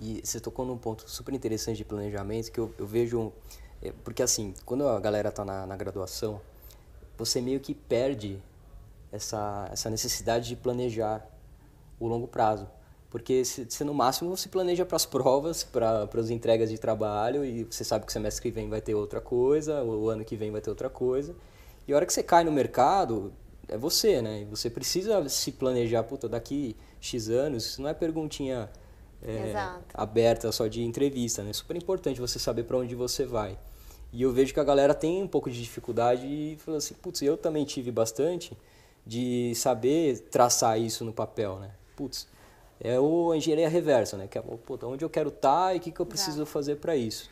E você tocou num ponto super interessante de planejamento que eu, eu vejo. É, porque assim, quando a galera está na, na graduação, você meio que perde essa, essa necessidade de planejar o longo prazo. Porque você no máximo se planeja para as provas, para as entregas de trabalho, e você sabe que o semestre que vem vai ter outra coisa, o ano que vem vai ter outra coisa. E a hora que você cai no mercado, é você, né? E você precisa se planejar, puta, daqui X anos, isso não é perguntinha é, aberta só de entrevista, né? É super importante você saber para onde você vai. E eu vejo que a galera tem um pouco de dificuldade e fala assim, putz, eu também tive bastante de saber traçar isso no papel, né? Putz, é o engenharia reversa, né? Que é, puta, onde eu quero estar tá e o que, que eu preciso fazer para isso.